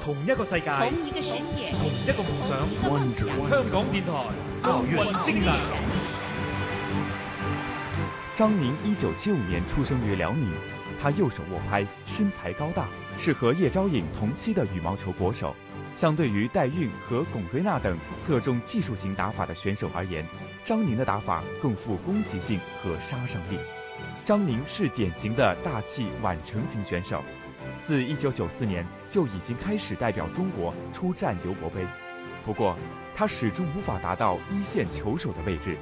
同一个世界，同一个梦想。香港电台奥运精神。张宁一九七五年出生于辽宁，他右手握拍，身材高大，是和叶钊颖同期的羽毛球国手。相对于戴运和巩睿娜等侧重技术型打法的选手而言，张宁的打法更富攻击性和杀伤力。张宁是典型的大器晚成型选手。自一九九四年就已经开始代表中国出战尤伯杯，不过他始终无法达到一线球手的位置。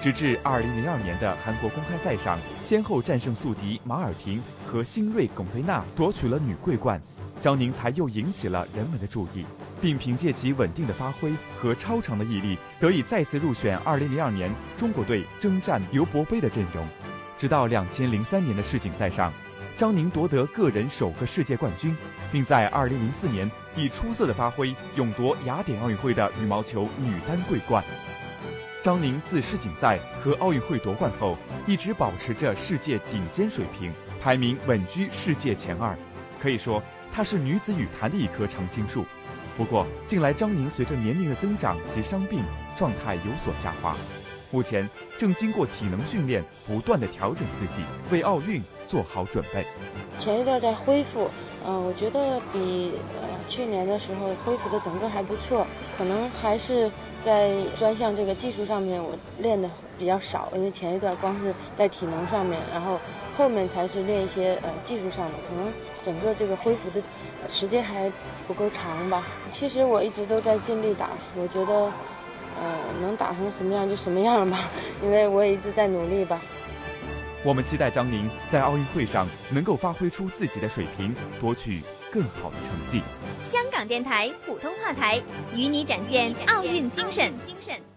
直至二零零二年的韩国公开赛上，先后战胜宿敌马尔廷和新锐龚菲娜，夺取了女桂冠，张宁才又引起了人们的注意，并凭借其稳定的发挥和超长的毅力，得以再次入选二零零二年中国队征战尤伯杯的阵容。直到两千零三年的世锦赛上。张宁夺得个人首个世界冠军，并在2004年以出色的发挥勇夺雅典奥运会的羽毛球女单桂冠。张宁自世锦赛和奥运会夺冠后，一直保持着世界顶尖水平，排名稳居世界前二，可以说她是女子羽坛的一棵常青树。不过，近来张宁随着年龄的增长及伤病，状态有所下滑。目前正经过体能训练，不断的调整自己，为奥运做好准备。前一段在恢复，嗯，我觉得比呃去年的时候恢复的整个还不错。可能还是在专项这个技术上面，我练的比较少，因为前一段光是在体能上面，然后后面才是练一些呃技术上的。可能整个这个恢复的时间还不够长吧。其实我一直都在尽力打，我觉得。呃，能打成什么样就什么样吧，因为我也一直在努力吧。我们期待张宁在奥运会上能够发挥出自己的水平，夺取更好的成绩。香港电台普通话台与你展现奥运精神。精神。